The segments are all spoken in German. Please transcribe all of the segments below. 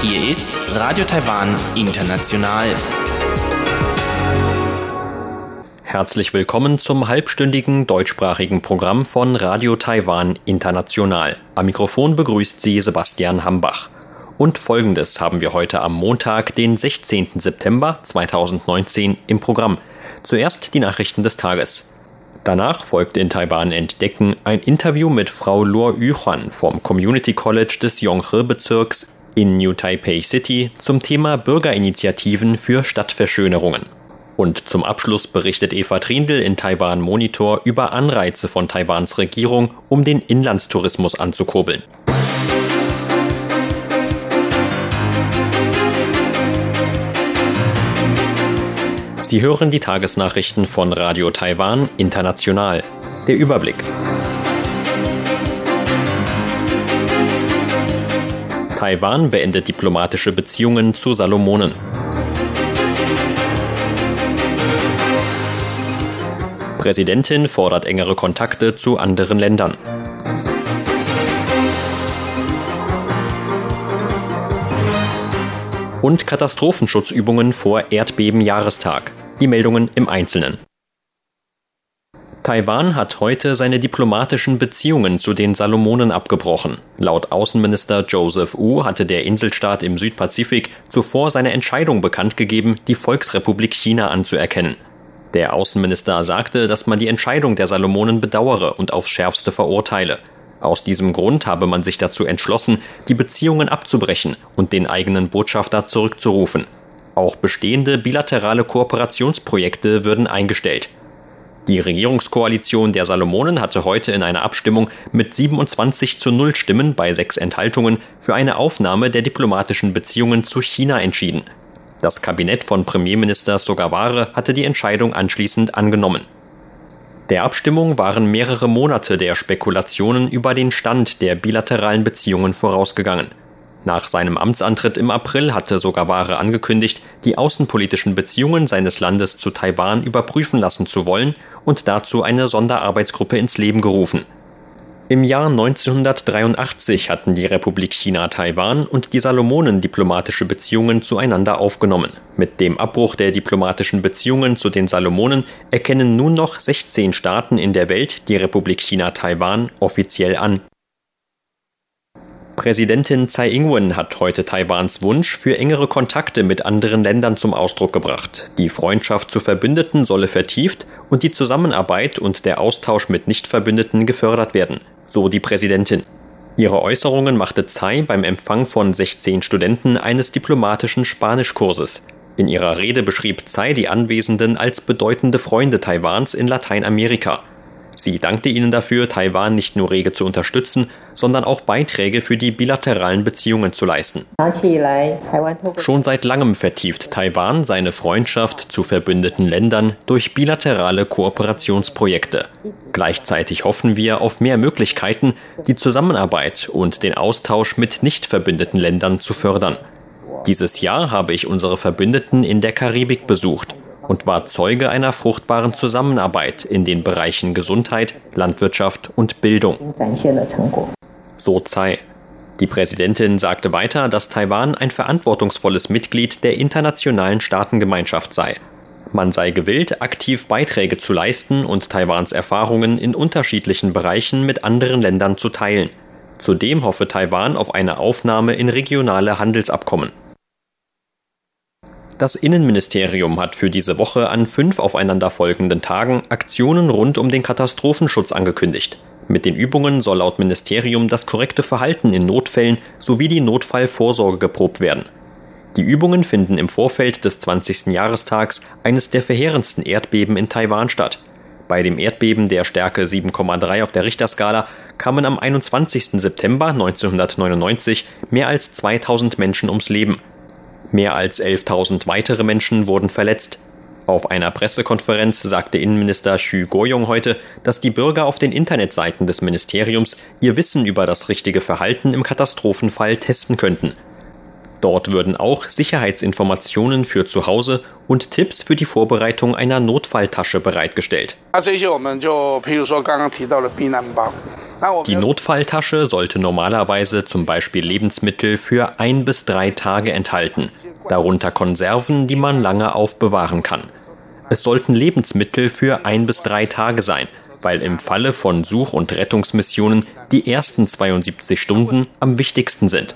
Hier ist Radio Taiwan International. Herzlich willkommen zum halbstündigen deutschsprachigen Programm von Radio Taiwan International. Am Mikrofon begrüßt Sie Sebastian Hambach. Und folgendes haben wir heute am Montag, den 16. September 2019 im Programm. Zuerst die Nachrichten des Tages. Danach folgt in Taiwan Entdecken ein Interview mit Frau Luo Yuhuan vom Community College des Yonghe-Bezirks in New Taipei City zum Thema Bürgerinitiativen für Stadtverschönerungen. Und zum Abschluss berichtet Eva Trindl in Taiwan Monitor über Anreize von Taiwans Regierung, um den Inlandstourismus anzukurbeln. Sie hören die Tagesnachrichten von Radio Taiwan International. Der Überblick. Taiwan beendet diplomatische Beziehungen zu Salomonen. Präsidentin fordert engere Kontakte zu anderen Ländern. Und Katastrophenschutzübungen vor Erdbebenjahrestag. Die Meldungen im Einzelnen. Taiwan hat heute seine diplomatischen Beziehungen zu den Salomonen abgebrochen. Laut Außenminister Joseph Wu hatte der Inselstaat im Südpazifik zuvor seine Entscheidung bekannt gegeben, die Volksrepublik China anzuerkennen. Der Außenminister sagte, dass man die Entscheidung der Salomonen bedauere und aufs schärfste verurteile. Aus diesem Grund habe man sich dazu entschlossen, die Beziehungen abzubrechen und den eigenen Botschafter zurückzurufen. Auch bestehende bilaterale Kooperationsprojekte würden eingestellt. Die Regierungskoalition der Salomonen hatte heute in einer Abstimmung mit 27 zu 0 Stimmen bei sechs Enthaltungen für eine Aufnahme der diplomatischen Beziehungen zu China entschieden. Das Kabinett von Premierminister Sogaware hatte die Entscheidung anschließend angenommen. Der Abstimmung waren mehrere Monate der Spekulationen über den Stand der bilateralen Beziehungen vorausgegangen. Nach seinem Amtsantritt im April hatte Sogaware angekündigt, die außenpolitischen Beziehungen seines Landes zu Taiwan überprüfen lassen zu wollen und dazu eine Sonderarbeitsgruppe ins Leben gerufen. Im Jahr 1983 hatten die Republik China Taiwan und die Salomonen diplomatische Beziehungen zueinander aufgenommen. Mit dem Abbruch der diplomatischen Beziehungen zu den Salomonen erkennen nun noch 16 Staaten in der Welt die Republik China Taiwan offiziell an. Präsidentin Tsai Ing-wen hat heute Taiwans Wunsch für engere Kontakte mit anderen Ländern zum Ausdruck gebracht. Die Freundschaft zu Verbündeten solle vertieft und die Zusammenarbeit und der Austausch mit Nichtverbündeten gefördert werden, so die Präsidentin. Ihre Äußerungen machte Tsai beim Empfang von 16 Studenten eines diplomatischen Spanischkurses. In ihrer Rede beschrieb Tsai die Anwesenden als bedeutende Freunde Taiwans in Lateinamerika – Sie dankte ihnen dafür, Taiwan nicht nur rege zu unterstützen, sondern auch Beiträge für die bilateralen Beziehungen zu leisten. Schon seit langem vertieft Taiwan seine Freundschaft zu verbündeten Ländern durch bilaterale Kooperationsprojekte. Gleichzeitig hoffen wir auf mehr Möglichkeiten, die Zusammenarbeit und den Austausch mit nicht verbündeten Ländern zu fördern. Dieses Jahr habe ich unsere Verbündeten in der Karibik besucht und war Zeuge einer fruchtbaren Zusammenarbeit in den Bereichen Gesundheit, Landwirtschaft und Bildung. So Tsai. Die Präsidentin sagte weiter, dass Taiwan ein verantwortungsvolles Mitglied der internationalen Staatengemeinschaft sei. Man sei gewillt, aktiv Beiträge zu leisten und Taiwans Erfahrungen in unterschiedlichen Bereichen mit anderen Ländern zu teilen. Zudem hoffe Taiwan auf eine Aufnahme in regionale Handelsabkommen. Das Innenministerium hat für diese Woche an fünf aufeinanderfolgenden Tagen Aktionen rund um den Katastrophenschutz angekündigt. Mit den Übungen soll laut Ministerium das korrekte Verhalten in Notfällen sowie die Notfallvorsorge geprobt werden. Die Übungen finden im Vorfeld des 20. Jahrestags eines der verheerendsten Erdbeben in Taiwan statt. Bei dem Erdbeben der Stärke 7,3 auf der Richterskala kamen am 21. September 1999 mehr als 2000 Menschen ums Leben. Mehr als 11.000 weitere Menschen wurden verletzt. Auf einer Pressekonferenz sagte Innenminister Xu Goyong heute, dass die Bürger auf den Internetseiten des Ministeriums ihr Wissen über das richtige Verhalten im Katastrophenfall testen könnten. Dort würden auch Sicherheitsinformationen für zu Hause und Tipps für die Vorbereitung einer Notfalltasche bereitgestellt. Die Notfalltasche sollte normalerweise zum Beispiel Lebensmittel für ein bis drei Tage enthalten, darunter Konserven, die man lange aufbewahren kann. Es sollten Lebensmittel für ein bis drei Tage sein, weil im Falle von Such- und Rettungsmissionen die ersten 72 Stunden am wichtigsten sind.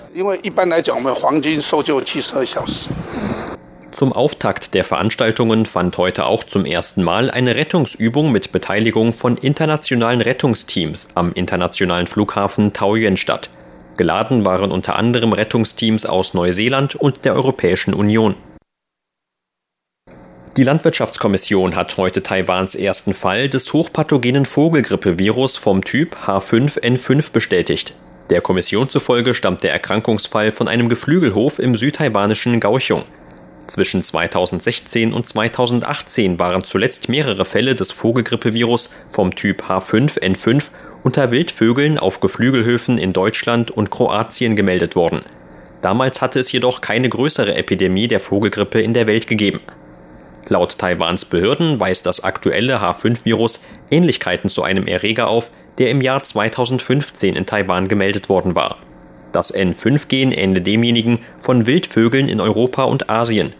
Zum Auftakt der Veranstaltungen fand heute auch zum ersten Mal eine Rettungsübung mit Beteiligung von internationalen Rettungsteams am internationalen Flughafen Taoyuan statt. Geladen waren unter anderem Rettungsteams aus Neuseeland und der Europäischen Union. Die Landwirtschaftskommission hat heute Taiwans ersten Fall des hochpathogenen Vogelgrippevirus vom Typ H5N5 bestätigt. Der Kommission zufolge stammt der Erkrankungsfall von einem Geflügelhof im südtaiwanischen Kaohsiung. Zwischen 2016 und 2018 waren zuletzt mehrere Fälle des Vogelgrippevirus vom Typ H5N5 unter Wildvögeln auf Geflügelhöfen in Deutschland und Kroatien gemeldet worden. Damals hatte es jedoch keine größere Epidemie der Vogelgrippe in der Welt gegeben. Laut Taiwans Behörden weist das aktuelle H5-Virus Ähnlichkeiten zu einem Erreger auf, der im Jahr 2015 in Taiwan gemeldet worden war. Das N5-Gen ähnle demjenigen von Wildvögeln in Europa und Asien.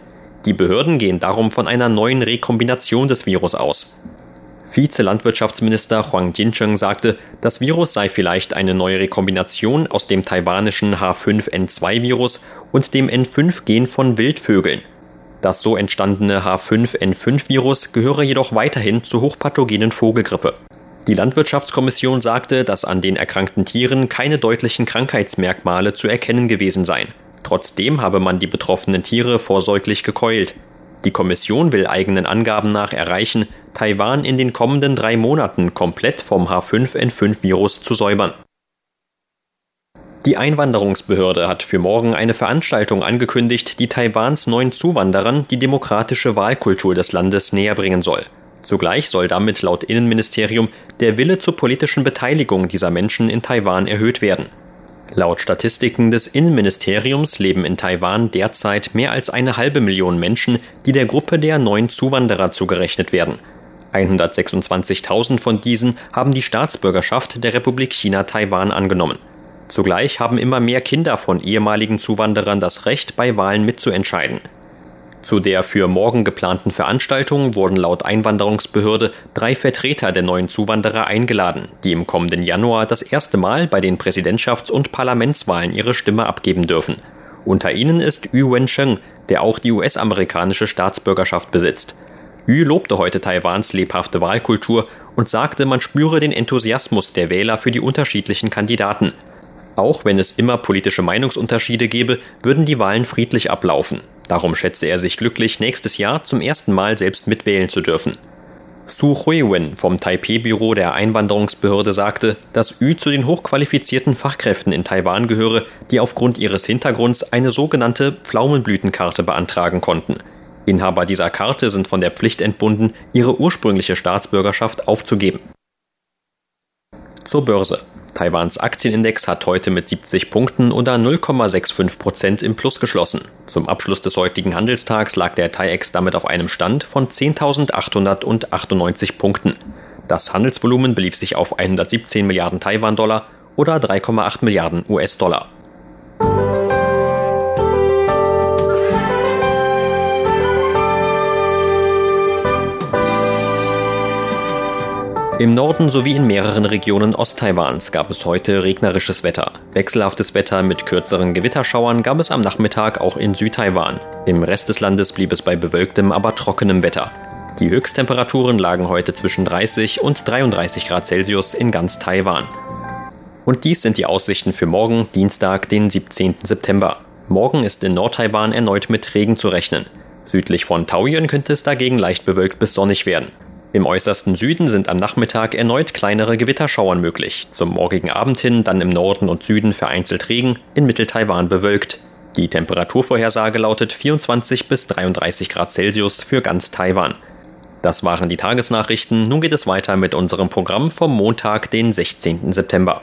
Die Behörden gehen darum von einer neuen Rekombination des Virus aus. Vize-Landwirtschaftsminister Huang Jincheng sagte, das Virus sei vielleicht eine neue Rekombination aus dem taiwanischen H5N2-Virus und dem N5-Gen von Wildvögeln. Das so entstandene H5N5-Virus gehöre jedoch weiterhin zur hochpathogenen Vogelgrippe. Die Landwirtschaftskommission sagte, dass an den erkrankten Tieren keine deutlichen Krankheitsmerkmale zu erkennen gewesen seien. Trotzdem habe man die betroffenen Tiere vorsorglich gekeult. Die Kommission will eigenen Angaben nach erreichen, Taiwan in den kommenden drei Monaten komplett vom H5N5-Virus zu säubern. Die Einwanderungsbehörde hat für morgen eine Veranstaltung angekündigt, die Taiwans neuen Zuwanderern die demokratische Wahlkultur des Landes näherbringen soll. Zugleich soll damit laut Innenministerium der Wille zur politischen Beteiligung dieser Menschen in Taiwan erhöht werden. Laut Statistiken des Innenministeriums leben in Taiwan derzeit mehr als eine halbe Million Menschen, die der Gruppe der neuen Zuwanderer zugerechnet werden. 126.000 von diesen haben die Staatsbürgerschaft der Republik China Taiwan angenommen. Zugleich haben immer mehr Kinder von ehemaligen Zuwanderern das Recht, bei Wahlen mitzuentscheiden. Zu der für morgen geplanten Veranstaltung wurden laut Einwanderungsbehörde drei Vertreter der neuen Zuwanderer eingeladen, die im kommenden Januar das erste Mal bei den Präsidentschafts- und Parlamentswahlen ihre Stimme abgeben dürfen. Unter ihnen ist Yu Wensheng, der auch die US-amerikanische Staatsbürgerschaft besitzt. Yu lobte heute Taiwans lebhafte Wahlkultur und sagte, man spüre den Enthusiasmus der Wähler für die unterschiedlichen Kandidaten. Auch wenn es immer politische Meinungsunterschiede gäbe, würden die Wahlen friedlich ablaufen. Darum schätze er sich glücklich, nächstes Jahr zum ersten Mal selbst mitwählen zu dürfen. Su Huiwen vom Taipei-Büro der Einwanderungsbehörde sagte, dass Yu zu den hochqualifizierten Fachkräften in Taiwan gehöre, die aufgrund ihres Hintergrunds eine sogenannte Pflaumenblütenkarte beantragen konnten. Inhaber dieser Karte sind von der Pflicht entbunden, ihre ursprüngliche Staatsbürgerschaft aufzugeben. Zur Börse. Taiwans Aktienindex hat heute mit 70 Punkten oder 0,65 Prozent im Plus geschlossen. Zum Abschluss des heutigen Handelstags lag der TAIEX damit auf einem Stand von 10.898 Punkten. Das Handelsvolumen belief sich auf 117 Milliarden Taiwan-Dollar oder 3,8 Milliarden US-Dollar. Im Norden sowie in mehreren Regionen Osttaiwans gab es heute regnerisches Wetter. Wechselhaftes Wetter mit kürzeren Gewitterschauern gab es am Nachmittag auch in Südtaiwan. Im Rest des Landes blieb es bei bewölktem, aber trockenem Wetter. Die Höchsttemperaturen lagen heute zwischen 30 und 33 Grad Celsius in ganz Taiwan. Und dies sind die Aussichten für morgen, Dienstag, den 17. September. Morgen ist in Nordtaiwan erneut mit Regen zu rechnen. Südlich von Taoyuan könnte es dagegen leicht bewölkt bis sonnig werden. Im äußersten Süden sind am Nachmittag erneut kleinere Gewitterschauern möglich. Zum morgigen Abend hin dann im Norden und Süden vereinzelt Regen, in Mitteltaiwan bewölkt. Die Temperaturvorhersage lautet 24 bis 33 Grad Celsius für ganz Taiwan. Das waren die Tagesnachrichten. Nun geht es weiter mit unserem Programm vom Montag, den 16. September.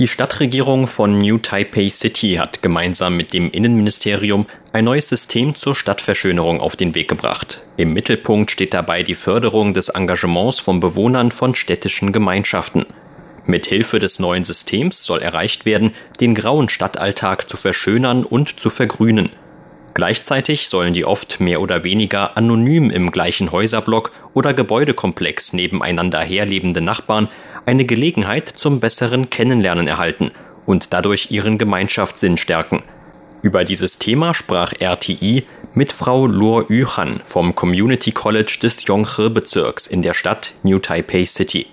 Die Stadtregierung von New Taipei City hat gemeinsam mit dem Innenministerium ein neues System zur Stadtverschönerung auf den Weg gebracht. Im Mittelpunkt steht dabei die Förderung des Engagements von Bewohnern von städtischen Gemeinschaften. Mit Hilfe des neuen Systems soll erreicht werden, den grauen Stadtalltag zu verschönern und zu vergrünen. Gleichzeitig sollen die oft mehr oder weniger anonym im gleichen Häuserblock oder Gebäudekomplex nebeneinander herlebende Nachbarn eine Gelegenheit zum besseren Kennenlernen erhalten und dadurch ihren Gemeinschaftssinn stärken. Über dieses Thema sprach RTI mit Frau Luo Yuhan vom Community College des Yonghe-Bezirks in der Stadt New Taipei City.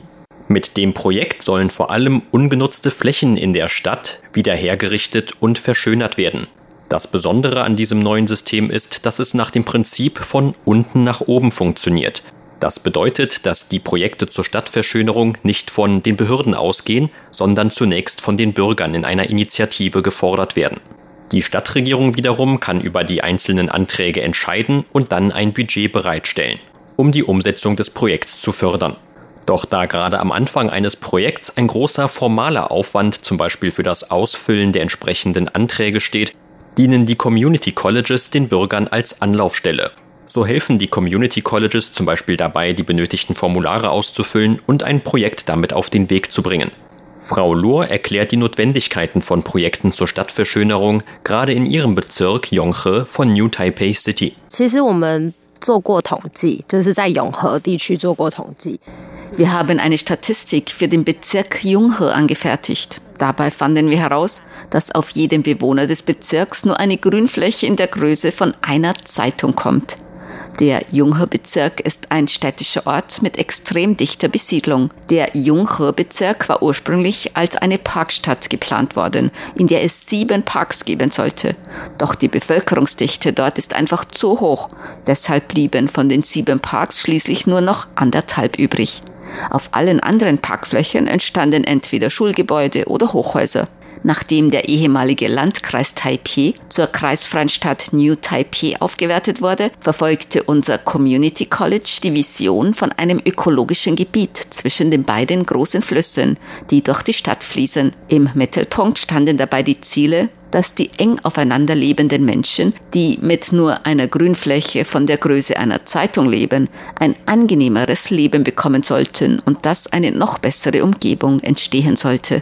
Mit dem Projekt sollen vor allem ungenutzte Flächen in der Stadt wieder hergerichtet und verschönert werden. Das Besondere an diesem neuen System ist, dass es nach dem Prinzip von unten nach oben funktioniert. Das bedeutet, dass die Projekte zur Stadtverschönerung nicht von den Behörden ausgehen, sondern zunächst von den Bürgern in einer Initiative gefordert werden. Die Stadtregierung wiederum kann über die einzelnen Anträge entscheiden und dann ein Budget bereitstellen, um die Umsetzung des Projekts zu fördern. Doch da gerade am Anfang eines Projekts ein großer formaler Aufwand zum Beispiel für das Ausfüllen der entsprechenden Anträge steht, dienen die Community Colleges den Bürgern als Anlaufstelle so helfen die Community Colleges zum Beispiel dabei, die benötigten Formulare auszufüllen und ein Projekt damit auf den Weg zu bringen. Frau Lohr erklärt die Notwendigkeiten von Projekten zur Stadtverschönerung gerade in ihrem Bezirk Yonghe von New Taipei City. Wir haben eine Statistik für den Bezirk Yonghe angefertigt. Dabei fanden wir heraus, dass auf jeden Bewohner des Bezirks nur eine Grünfläche in der Größe von einer Zeitung kommt. Der Junghe-Bezirk ist ein städtischer Ort mit extrem dichter Besiedlung. Der Junghe-Bezirk war ursprünglich als eine Parkstadt geplant worden, in der es sieben Parks geben sollte. Doch die Bevölkerungsdichte dort ist einfach zu hoch. Deshalb blieben von den sieben Parks schließlich nur noch anderthalb übrig. Auf allen anderen Parkflächen entstanden entweder Schulgebäude oder Hochhäuser. Nachdem der ehemalige Landkreis Taipei zur kreisfreien Stadt New Taipei aufgewertet wurde, verfolgte unser Community College die Vision von einem ökologischen Gebiet zwischen den beiden großen Flüssen, die durch die Stadt fließen. Im Mittelpunkt standen dabei die Ziele dass die eng aufeinander lebenden Menschen, die mit nur einer Grünfläche von der Größe einer Zeitung leben, ein angenehmeres Leben bekommen sollten und dass eine noch bessere Umgebung entstehen sollte.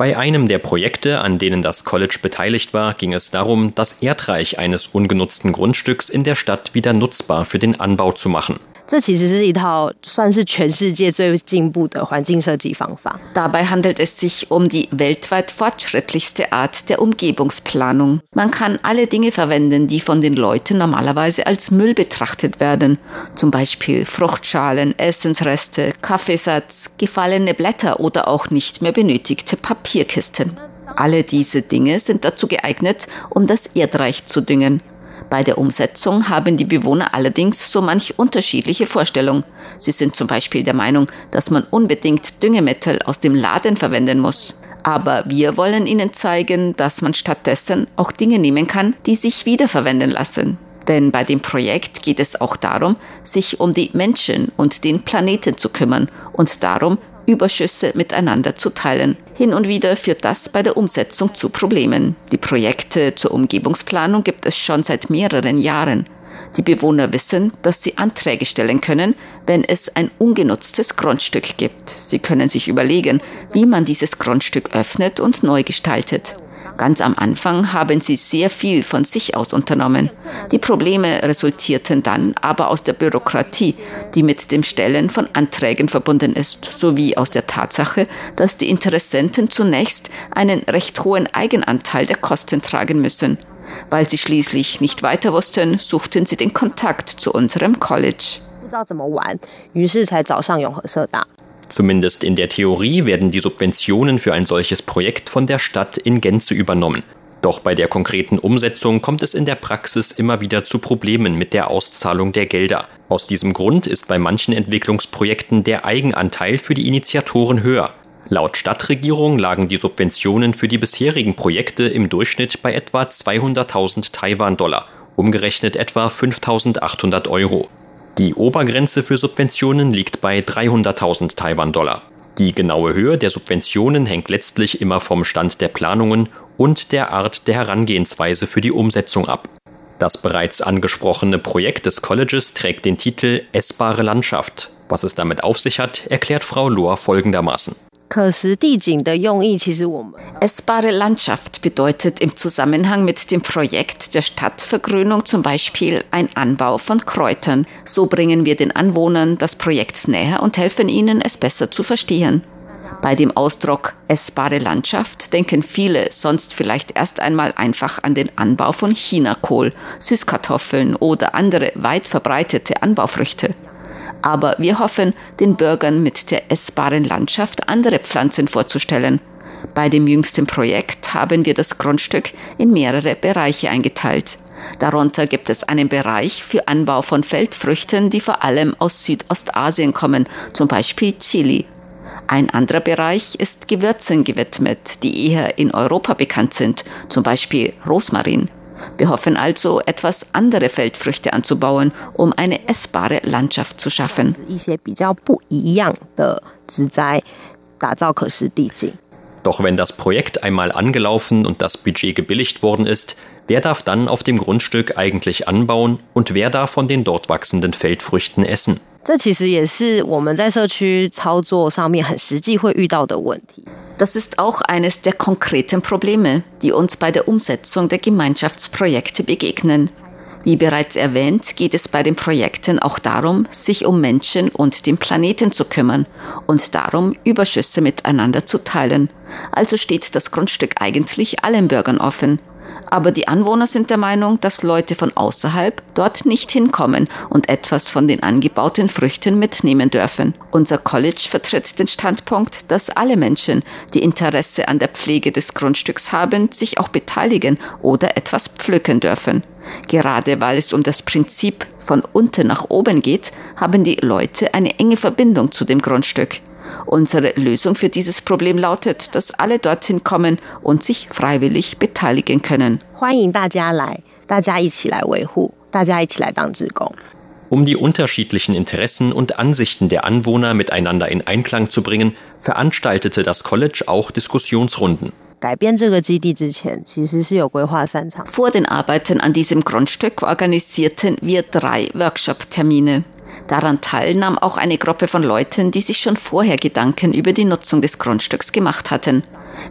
Bei einem der Projekte, an denen das College beteiligt war, ging es darum, das Erdreich eines ungenutzten Grundstücks in der Stadt wieder nutzbar für den Anbau zu machen. 这其实是一套算是全世界最进步的环境设计方法。Dabei handelt es sich um die weltweit fortschrittlichste Art der Umgebungsplanung. Man kann alle Dinge verwenden, die von den Leuten normalerweise als Müll betrachtet werden. Zum Beispiel Fruchtschalen, Essensreste, Kaffeesatz, gefallene Blätter oder auch nicht mehr benötigte Papierkisten. Alle diese Dinge sind dazu geeignet, um das Erdreich zu düngen. Bei der Umsetzung haben die Bewohner allerdings so manch unterschiedliche Vorstellungen. Sie sind zum Beispiel der Meinung, dass man unbedingt Düngemittel aus dem Laden verwenden muss. Aber wir wollen Ihnen zeigen, dass man stattdessen auch Dinge nehmen kann, die sich wiederverwenden lassen. Denn bei dem Projekt geht es auch darum, sich um die Menschen und den Planeten zu kümmern und darum, Überschüsse miteinander zu teilen. Hin und wieder führt das bei der Umsetzung zu Problemen. Die Projekte zur Umgebungsplanung gibt es schon seit mehreren Jahren. Die Bewohner wissen, dass sie Anträge stellen können, wenn es ein ungenutztes Grundstück gibt. Sie können sich überlegen, wie man dieses Grundstück öffnet und neu gestaltet. Ganz am Anfang haben sie sehr viel von sich aus unternommen. Die Probleme resultierten dann aber aus der Bürokratie, die mit dem Stellen von Anträgen verbunden ist, sowie aus der Tatsache, dass die Interessenten zunächst einen recht hohen Eigenanteil der Kosten tragen müssen. Weil sie schließlich nicht weiter wussten, suchten sie den Kontakt zu unserem College. 不知道怎么玩，于是才找上永和社大。 Zumindest in der Theorie werden die Subventionen für ein solches Projekt von der Stadt in Gänze übernommen. Doch bei der konkreten Umsetzung kommt es in der Praxis immer wieder zu Problemen mit der Auszahlung der Gelder. Aus diesem Grund ist bei manchen Entwicklungsprojekten der Eigenanteil für die Initiatoren höher. Laut Stadtregierung lagen die Subventionen für die bisherigen Projekte im Durchschnitt bei etwa 200.000 Taiwan-Dollar, umgerechnet etwa 5.800 Euro. Die Obergrenze für Subventionen liegt bei 300.000 Taiwan-Dollar. Die genaue Höhe der Subventionen hängt letztlich immer vom Stand der Planungen und der Art der Herangehensweise für die Umsetzung ab. Das bereits angesprochene Projekt des Colleges trägt den Titel Essbare Landschaft. Was es damit auf sich hat, erklärt Frau Lohr folgendermaßen. Essbare Landschaft bedeutet im Zusammenhang mit dem Projekt der Stadtvergrünung zum Beispiel ein Anbau von Kräutern. So bringen wir den Anwohnern das Projekt näher und helfen ihnen, es besser zu verstehen. Bei dem Ausdruck essbare Landschaft denken viele sonst vielleicht erst einmal einfach an den Anbau von Chinakohl, Süßkartoffeln oder andere weit verbreitete Anbaufrüchte. Aber wir hoffen, den Bürgern mit der essbaren Landschaft andere Pflanzen vorzustellen. Bei dem jüngsten Projekt haben wir das Grundstück in mehrere Bereiche eingeteilt. Darunter gibt es einen Bereich für Anbau von Feldfrüchten, die vor allem aus Südostasien kommen, zum Beispiel Chili. Ein anderer Bereich ist Gewürzen gewidmet, die eher in Europa bekannt sind, zum Beispiel Rosmarin. Wir hoffen also, etwas andere Feldfrüchte anzubauen, um eine essbare Landschaft zu schaffen. Doch wenn das Projekt einmal angelaufen und das Budget gebilligt worden ist, wer darf dann auf dem Grundstück eigentlich anbauen und wer darf von den dort wachsenden Feldfrüchten essen? 这其实也是我们在社区操作上面很实际会遇到的问题。 Das ist auch eines der konkreten Probleme, die uns bei der Umsetzung der Gemeinschaftsprojekte begegnen. Wie bereits erwähnt, geht es bei den Projekten auch darum, sich um Menschen und den Planeten zu kümmern und darum, Überschüsse miteinander zu teilen. Also steht das Grundstück eigentlich allen Bürgern offen. Aber die Anwohner sind der Meinung, dass Leute von außerhalb dort nicht hinkommen und etwas von den angebauten Früchten mitnehmen dürfen. Unser College vertritt den Standpunkt, dass alle Menschen, die Interesse an der Pflege des Grundstücks haben, sich auch beteiligen oder etwas pflücken dürfen. Gerade weil es um das Prinzip von unten nach oben geht, haben die Leute eine enge Verbindung zu dem Grundstück. Unsere Lösung für dieses Problem lautet, dass alle dorthin kommen und sich freiwillig beteiligen können. Um die unterschiedlichen Interessen und Ansichten der Anwohner miteinander in Einklang zu bringen, veranstaltete das College auch Diskussionsrunden. Vor den Arbeiten an diesem Grundstück organisierten wir drei Workshop-Termine. Daran teilnahm auch eine Gruppe von Leuten, die sich schon vorher Gedanken über die Nutzung des Grundstücks gemacht hatten.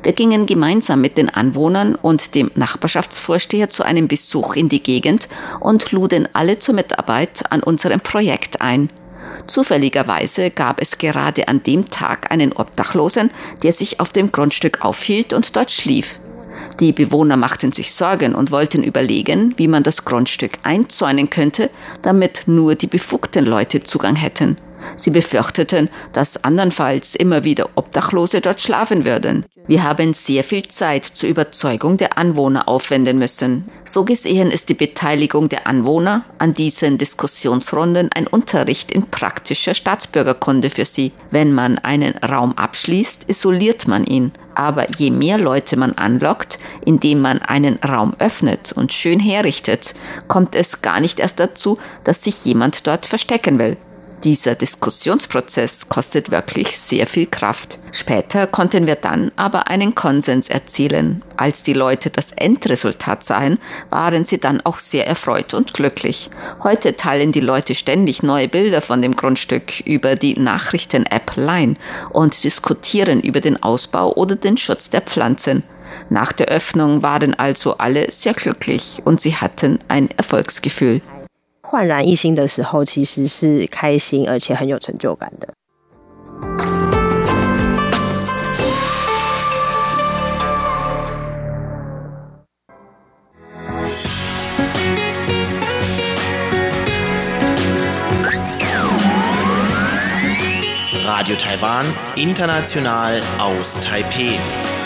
Wir gingen gemeinsam mit den Anwohnern und dem Nachbarschaftsvorsteher zu einem Besuch in die Gegend und luden alle zur Mitarbeit an unserem Projekt ein. Zufälligerweise gab es gerade an dem Tag einen Obdachlosen, der sich auf dem Grundstück aufhielt und dort schlief. Die Bewohner machten sich Sorgen und wollten überlegen, wie man das Grundstück einzäunen könnte, damit nur die befugten Leute Zugang hätten. Sie befürchteten, dass andernfalls immer wieder Obdachlose dort schlafen würden. Wir haben sehr viel Zeit zur Überzeugung der Anwohner aufwenden müssen. So gesehen ist die Beteiligung der Anwohner an diesen Diskussionsrunden ein Unterricht in praktischer Staatsbürgerkunde für sie. Wenn man einen Raum abschließt, isoliert man ihn. Aber je mehr Leute man anlockt, indem man einen Raum öffnet und schön herrichtet, kommt es gar nicht erst dazu, dass sich jemand dort verstecken will. Dieser Diskussionsprozess kostet wirklich sehr viel Kraft. Später konnten wir dann aber einen Konsens erzielen. Als die Leute das Endresultat sahen, waren sie dann auch sehr erfreut und glücklich. Heute teilen die Leute ständig neue Bilder von dem Grundstück über die Nachrichten-App Line und diskutieren über den Ausbau oder den Schutz der Pflanzen. Nach der Öffnung waren also alle sehr glücklich und sie hatten ein Erfolgsgefühl. 焕然一新的时候，其实是开心而且很有成就感的。Radio Taiwan, international aus Taipeh.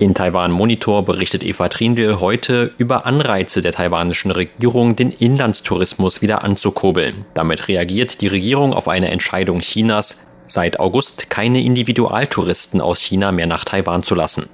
In Taiwan Monitor berichtet Eva Trindl heute über Anreize der taiwanischen Regierung, den Inlandstourismus wieder anzukurbeln. Damit reagiert die Regierung auf eine Entscheidung Chinas, seit August keine Individualtouristen aus China mehr nach Taiwan zu lassen.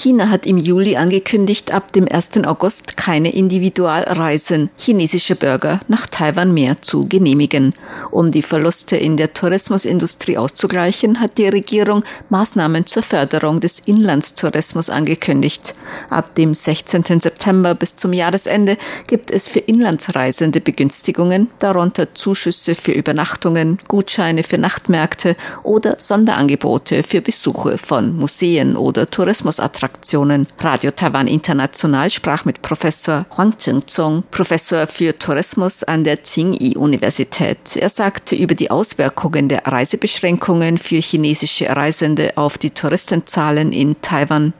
China hat im Juli angekündigt, ab dem 1. August keine Individualreisen chinesischer Bürger nach Taiwan mehr zu genehmigen. Um die Verluste in der Tourismusindustrie auszugleichen, hat die Regierung Maßnahmen zur Förderung des Inlandstourismus angekündigt. Ab dem 16. September bis zum Jahresende gibt es für Inlandsreisende Begünstigungen, darunter Zuschüsse für Übernachtungen, Gutscheine für Nachtmärkte oder Sonderangebote für Besuche von Museen oder Tourismusattraktionen. Attraktionen. Radio Taiwan International sprach mit Professor Huang Chengzong, Professor für Tourismus an der Tsinghua-Universität. Er sagte über die Auswirkungen der Reisebeschränkungen für chinesische Reisende auf die Touristenzahlen in Taiwan.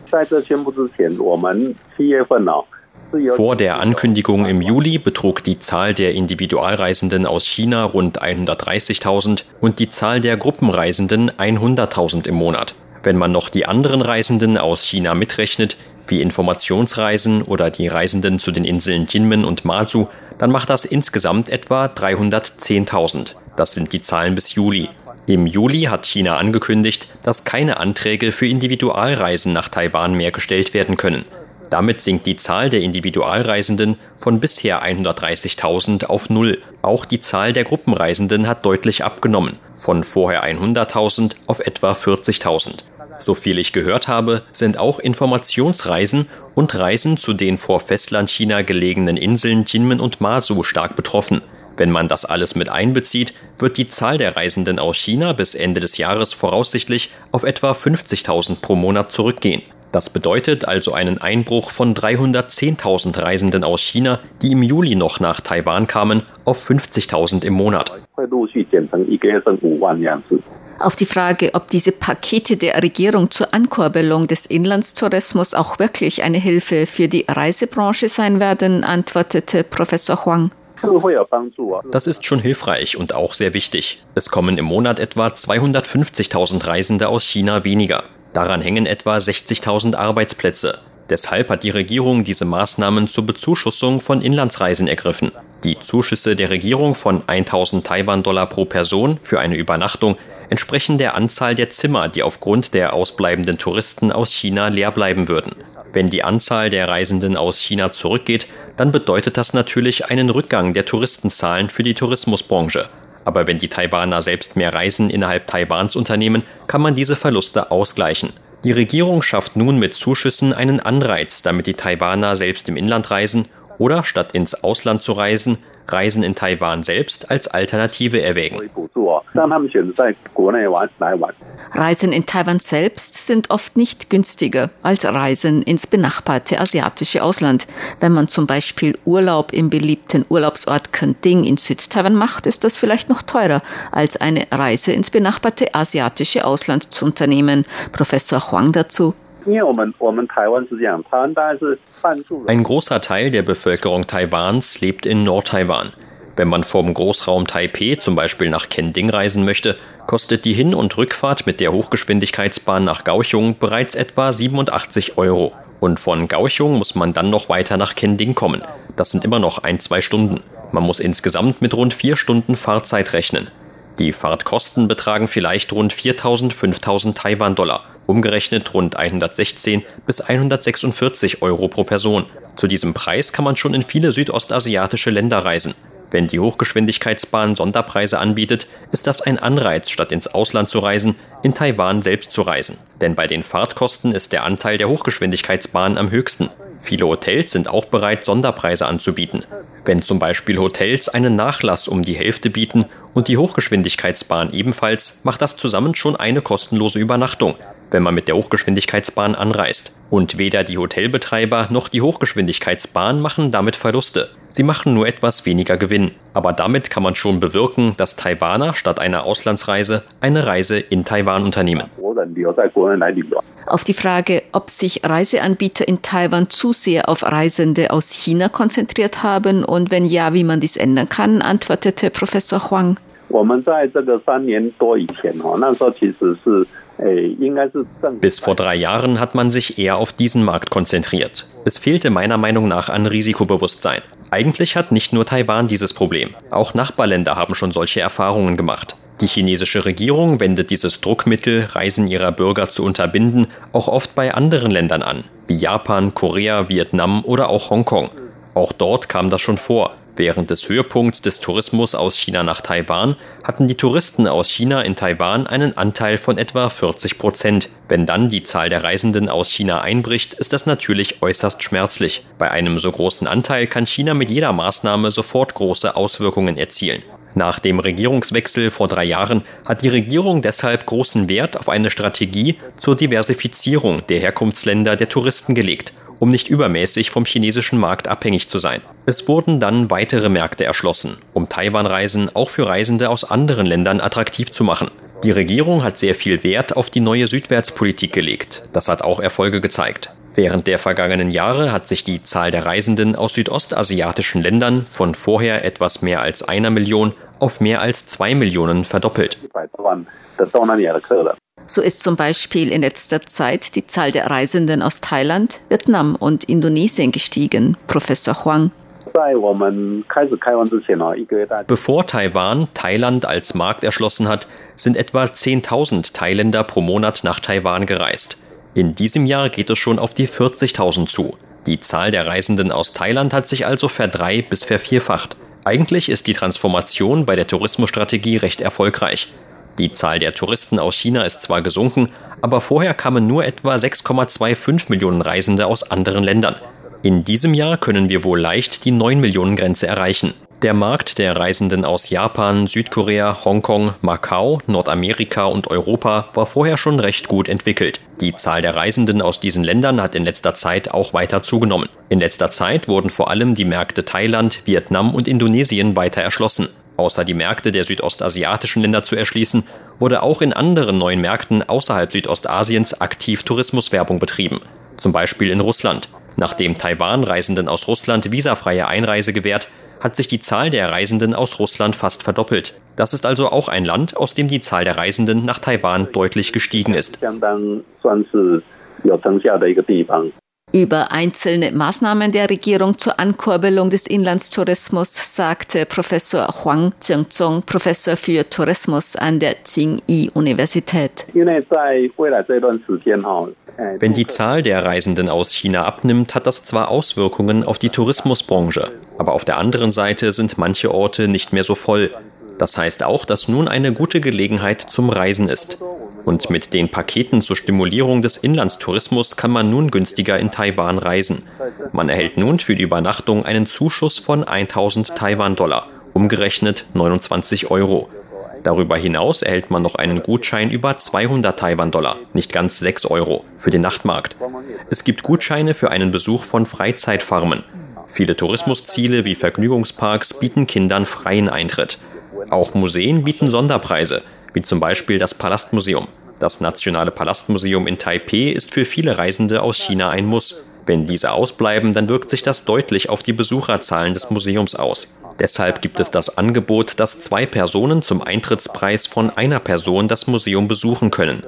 Vor der Ankündigung im Juli betrug die Zahl der Individualreisenden aus China rund 130.000 und die Zahl der Gruppenreisenden 100.000 im Monat. Wenn man noch die anderen Reisenden aus China mitrechnet, wie Informationsreisen oder die Reisenden zu den Inseln Jinmen und Matsu, dann macht das insgesamt etwa 310.000. Das sind die Zahlen bis Juli. Im Juli hat China angekündigt, dass keine Anträge für Individualreisen nach Taiwan mehr gestellt werden können. Damit sinkt die Zahl der Individualreisenden von bisher 130.000 auf Null. Auch die Zahl der Gruppenreisenden hat deutlich abgenommen, von vorher 100.000 auf etwa 40.000. Soviel ich gehört habe, sind auch Informationsreisen und Reisen zu den vor Festlandchina gelegenen Inseln Jinmen und Masu stark betroffen. Wenn man das alles mit einbezieht, wird die Zahl der Reisenden aus China bis Ende des Jahres voraussichtlich auf etwa 50.000 pro Monat zurückgehen. Das bedeutet also einen Einbruch von 310.000 Reisenden aus China, die im Juli noch nach Taiwan kamen, auf 50.000 im Monat. Auf die Frage, ob diese Pakete der Regierung zur Ankurbelung des Inlandstourismus auch wirklich eine Hilfe für die Reisebranche sein werden, antwortete Professor Huang. Das ist schon hilfreich und auch sehr wichtig. Es kommen im Monat etwa 250.000 Reisende aus China weniger. Daran hängen etwa 60.000 Arbeitsplätze. Deshalb hat die Regierung diese Maßnahmen zur Bezuschussung von Inlandsreisen ergriffen. Die Zuschüsse der Regierung von 1000 Taiwan-Dollar pro Person für eine Übernachtung entsprechen der Anzahl der Zimmer, die aufgrund der ausbleibenden Touristen aus China leer bleiben würden. Wenn die Anzahl der Reisenden aus China zurückgeht, dann bedeutet das natürlich einen Rückgang der Touristenzahlen für die Tourismusbranche. Aber wenn die Taiwaner selbst mehr Reisen innerhalb Taiwans unternehmen, kann man diese Verluste ausgleichen. Die Regierung schafft nun mit Zuschüssen einen Anreiz, damit die Taiwaner selbst im Inland reisen oder statt ins Ausland zu reisen, Reisen in Taiwan selbst als Alternative erwägen. Reisen in Taiwan selbst sind oft nicht günstiger als Reisen ins benachbarte asiatische Ausland. Wenn man zum Beispiel Urlaub im beliebten Urlaubsort Kenting in Südtaiwan macht, ist das vielleicht noch teurer, als eine Reise ins benachbarte asiatische Ausland zu unternehmen. Professor Huang dazu. Ein großer Teil der Bevölkerung Taiwans lebt in Nordtaiwan. Wenn man vom Großraum Taipeh zum Beispiel nach Kending reisen möchte, kostet die Hin- und Rückfahrt mit der Hochgeschwindigkeitsbahn nach Kaohsiung bereits etwa 87 Euro. Und von Kaohsiung muss man dann noch weiter nach Kending kommen. Das sind immer noch ein, zwei Stunden. Man muss insgesamt mit rund vier Stunden Fahrzeit rechnen. Die Fahrtkosten betragen vielleicht rund 4000, 5000 Taiwan-Dollar, umgerechnet rund 116 bis 146 Euro pro Person. Zu diesem Preis kann man schon in viele südostasiatische Länder reisen. Wenn die Hochgeschwindigkeitsbahn Sonderpreise anbietet, ist das ein Anreiz, statt ins Ausland zu reisen, in Taiwan selbst zu reisen. Denn bei den Fahrtkosten ist der Anteil der Hochgeschwindigkeitsbahn am höchsten. Viele Hotels sind auch bereit, Sonderpreise anzubieten. Wenn zum Beispiel Hotels einen Nachlass um die Hälfte bieten und die Hochgeschwindigkeitsbahn ebenfalls, macht das zusammen schon eine kostenlose Übernachtung, wenn man mit der Hochgeschwindigkeitsbahn anreist. Und weder die Hotelbetreiber noch die Hochgeschwindigkeitsbahn machen damit Verluste. Sie machen nur etwas weniger Gewinn. Aber damit kann man schon bewirken, dass Taiwaner statt einer Auslandsreise eine Reise in Taiwan unternehmen. Auf die Frage, ob sich Reiseanbieter in Taiwan zu sehr auf Reisende aus China konzentriert haben und wenn ja, wie man dies ändern kann, antwortete Professor Huang. Bis vor drei Jahren hat man sich eher auf diesen Markt konzentriert. Es fehlte meiner Meinung nach an Risikobewusstsein. Eigentlich hat nicht nur Taiwan dieses Problem. Auch Nachbarländer haben schon solche Erfahrungen gemacht. Die chinesische Regierung wendet dieses Druckmittel, Reisen ihrer Bürger zu unterbinden, auch oft bei anderen Ländern an, wie Japan, Korea, Vietnam oder auch Hongkong. Auch dort kam das schon vor. Während des Höhepunkts des Tourismus aus China nach Taiwan hatten die Touristen aus China in Taiwan einen Anteil von etwa 40 Prozent. Wenn dann die Zahl der Reisenden aus China einbricht, ist das natürlich äußerst schmerzlich. Bei einem so großen Anteil kann China mit jeder Maßnahme sofort große Auswirkungen erzielen. Nach dem Regierungswechsel vor drei Jahren hat die Regierung deshalb großen Wert auf eine Strategie zur Diversifizierung der Herkunftsländer der Touristen gelegt, um nicht übermäßig vom chinesischen Markt abhängig zu sein. Es wurden dann weitere Märkte erschlossen, um Taiwan-Reisen auch für Reisende aus anderen Ländern attraktiv zu machen. Die Regierung hat sehr viel Wert auf die neue Südwärtspolitik gelegt. Das hat auch Erfolge gezeigt. Während der vergangenen Jahre hat sich die Zahl der Reisenden aus südostasiatischen Ländern von vorher etwas mehr als einer Million auf mehr als zwei Millionen verdoppelt. So ist zum Beispiel in letzter Zeit die Zahl der Reisenden aus Thailand, Vietnam und Indonesien gestiegen, Professor Huang. Bevor Taiwan Thailand als Markt erschlossen hat, sind etwa 10.000 Thailänder pro Monat nach Taiwan gereist. In diesem Jahr geht es schon auf die 40.000 zu. Die Zahl der Reisenden aus Thailand hat sich also verdrei- bis vervierfacht. Eigentlich ist die Transformation bei der Tourismusstrategie recht erfolgreich. Die Zahl der Touristen aus China ist zwar gesunken, aber vorher kamen nur etwa 6,25 Millionen Reisende aus anderen Ländern. In diesem Jahr können wir wohl leicht die 9 Millionen Grenze erreichen. Der Markt der Reisenden aus Japan, Südkorea, Hongkong, Macau, Nordamerika und Europa war vorher schon recht gut entwickelt. Die Zahl der Reisenden aus diesen Ländern hat in letzter Zeit auch weiter zugenommen. In letzter Zeit wurden vor allem die Märkte Thailand, Vietnam und Indonesien weiter erschlossen. Außer die Märkte der südostasiatischen Länder zu erschließen, wurde auch in anderen neuen Märkten außerhalb Südostasiens aktiv Tourismuswerbung betrieben. Zum Beispiel in Russland. Nachdem Taiwan Reisenden aus Russland visafreie Einreise gewährt, hat sich die Zahl der Reisenden aus Russland fast verdoppelt. Das ist also auch ein Land, aus dem die Zahl der Reisenden nach Taiwan deutlich gestiegen ist. Über einzelne Maßnahmen der Regierung zur Ankurbelung des Inlandstourismus sagte Professor Huang Zhengzong, Professor für Tourismus an der Tsinghua-Universität. Wenn die Zahl der Reisenden aus China abnimmt, hat das zwar Auswirkungen auf die Tourismusbranche, aber auf der anderen Seite sind manche Orte nicht mehr so voll. Das heißt auch, dass nun eine gute Gelegenheit zum Reisen ist. Und mit den Paketen zur Stimulierung des Inlandstourismus kann man nun günstiger in Taiwan reisen. Man erhält nun für die Übernachtung einen Zuschuss von 1000 Taiwan-Dollar, umgerechnet 29 Euro. Darüber hinaus erhält man noch einen Gutschein über 200 Taiwan-Dollar, nicht ganz 6 Euro, für den Nachtmarkt. Es gibt Gutscheine für einen Besuch von Freizeitfarmen. Viele Tourismusziele wie Vergnügungsparks bieten Kindern freien Eintritt. Auch Museen bieten Sonderpreise, wie zum Beispiel das Palastmuseum. Das Nationale Palastmuseum in Taipeh ist für viele Reisende aus China ein Muss. Wenn diese ausbleiben, dann wirkt sich das deutlich auf die Besucherzahlen des Museums aus. Deshalb gibt es das Angebot, dass zwei Personen zum Eintrittspreis von einer Person das Museum besuchen können.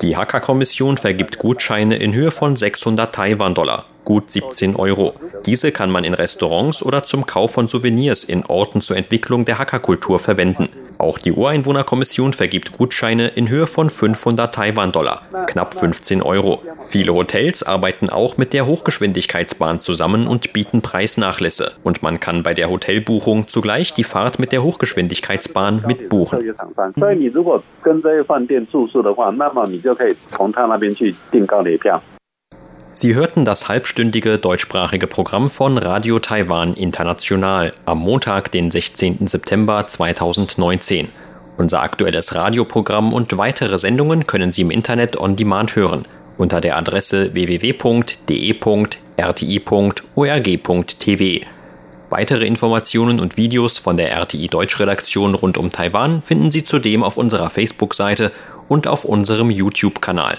Die Hacker-Kommission vergibt Gutscheine in Höhe von 600 Taiwan-Dollar, gut 17 Euro. Diese kann man in Restaurants oder zum Kauf von Souvenirs in Orten zur Entwicklung der Hackerkultur verwenden. Auch die Ureinwohnerkommission vergibt Gutscheine in Höhe von 500 Taiwan-Dollar, knapp 15 Euro. Viele Hotels arbeiten auch mit der Hochgeschwindigkeitsbahn zusammen und bieten Preisnachlässe. Und man kann bei der Hotelbuchung zugleich die Fahrt mit der Hochgeschwindigkeitsbahn mitbuchen. Sie hörten das halbstündige deutschsprachige Programm von Radio Taiwan International am Montag, den 16. September 2019. Unser aktuelles Radioprogramm und weitere Sendungen können Sie im Internet on demand hören unter der Adresse www.de.rti.org.tv. Weitere Informationen und Videos von der RTI Deutschredaktion rund um Taiwan finden Sie zudem auf unserer Facebook-Seite und auf unserem YouTube-Kanal.